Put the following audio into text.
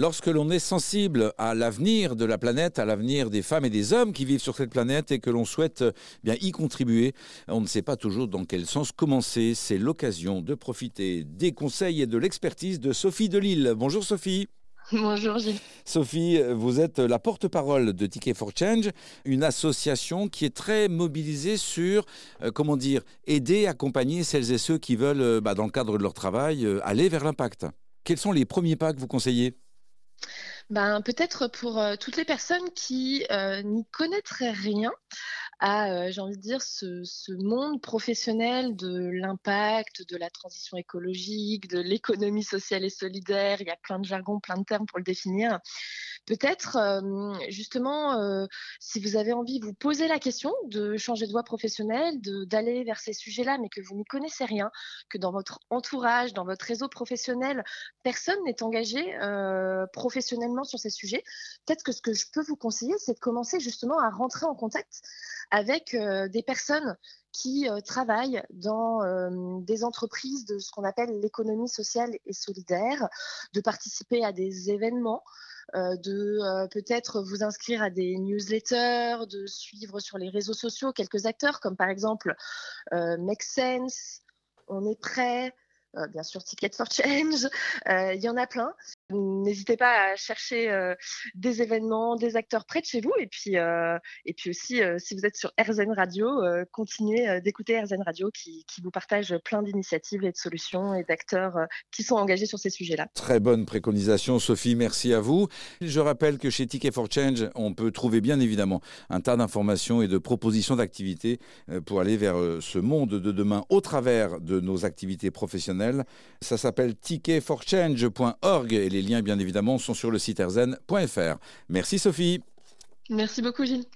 Lorsque l'on est sensible à l'avenir de la planète, à l'avenir des femmes et des hommes qui vivent sur cette planète et que l'on souhaite eh bien y contribuer, on ne sait pas toujours dans quel sens commencer. C'est l'occasion de profiter des conseils et de l'expertise de Sophie Delille. Bonjour Sophie. Bonjour Gilles. Sophie, vous êtes la porte-parole de Ticket for Change, une association qui est très mobilisée sur, euh, comment dire, aider, accompagner celles et ceux qui veulent, euh, bah, dans le cadre de leur travail, euh, aller vers l'impact. Quels sont les premiers pas que vous conseillez? Ben, Peut-être pour toutes les personnes qui n'y connaîtraient rien à, j'ai envie de dire, ce, monde professionnel de l'impact, de la transition écologique, de l'économie sociale et solidaire. Il y a plein de jargons, plein de termes pour le définir. Peut-être, justement, si vous avez envie, vous poser la question de changer de voie professionnelle, d'aller vers ces sujets-là, mais que vous n'y connaissez rien, que dans votre entourage, dans votre réseau professionnel, personne n'est engagé professionnellement sur ces sujets. Peut-être que ce que je peux vous conseiller, c'est de commencer justement à rentrer en contact avec des personnes qui travaillent dans des entreprises de ce qu'on appelle l'économie sociale et solidaire, de participer à des événements, de peut-être vous inscrire à des newsletters, de suivre sur les réseaux sociaux quelques acteurs comme par exemple Make Sense, On est prêt, bien sûr Ticket for Change, il y en a plein. N'hésitez pas à chercher euh, des événements, des acteurs près de chez vous. Et puis, euh, et puis aussi, euh, si vous êtes sur RZN Radio, continuez d'écouter RZN Radio qui, vous partage plein d'initiatives et de solutions et d'acteurs qui sont engagés sur ces sujets-là. Très bonne préconisation, Sophie. Merci à vous. Je rappelle que chez Ticket for Change, on peut trouver bien évidemment un tas d'informations et de propositions d'activités pour aller vers ce monde de demain au travers de nos activités professionnelles. Ça s'appelle ticketforchange.org et les liens, bien évidemment, sont sur le site erzen.fr. Merci Sophie. Merci beaucoup Gilles.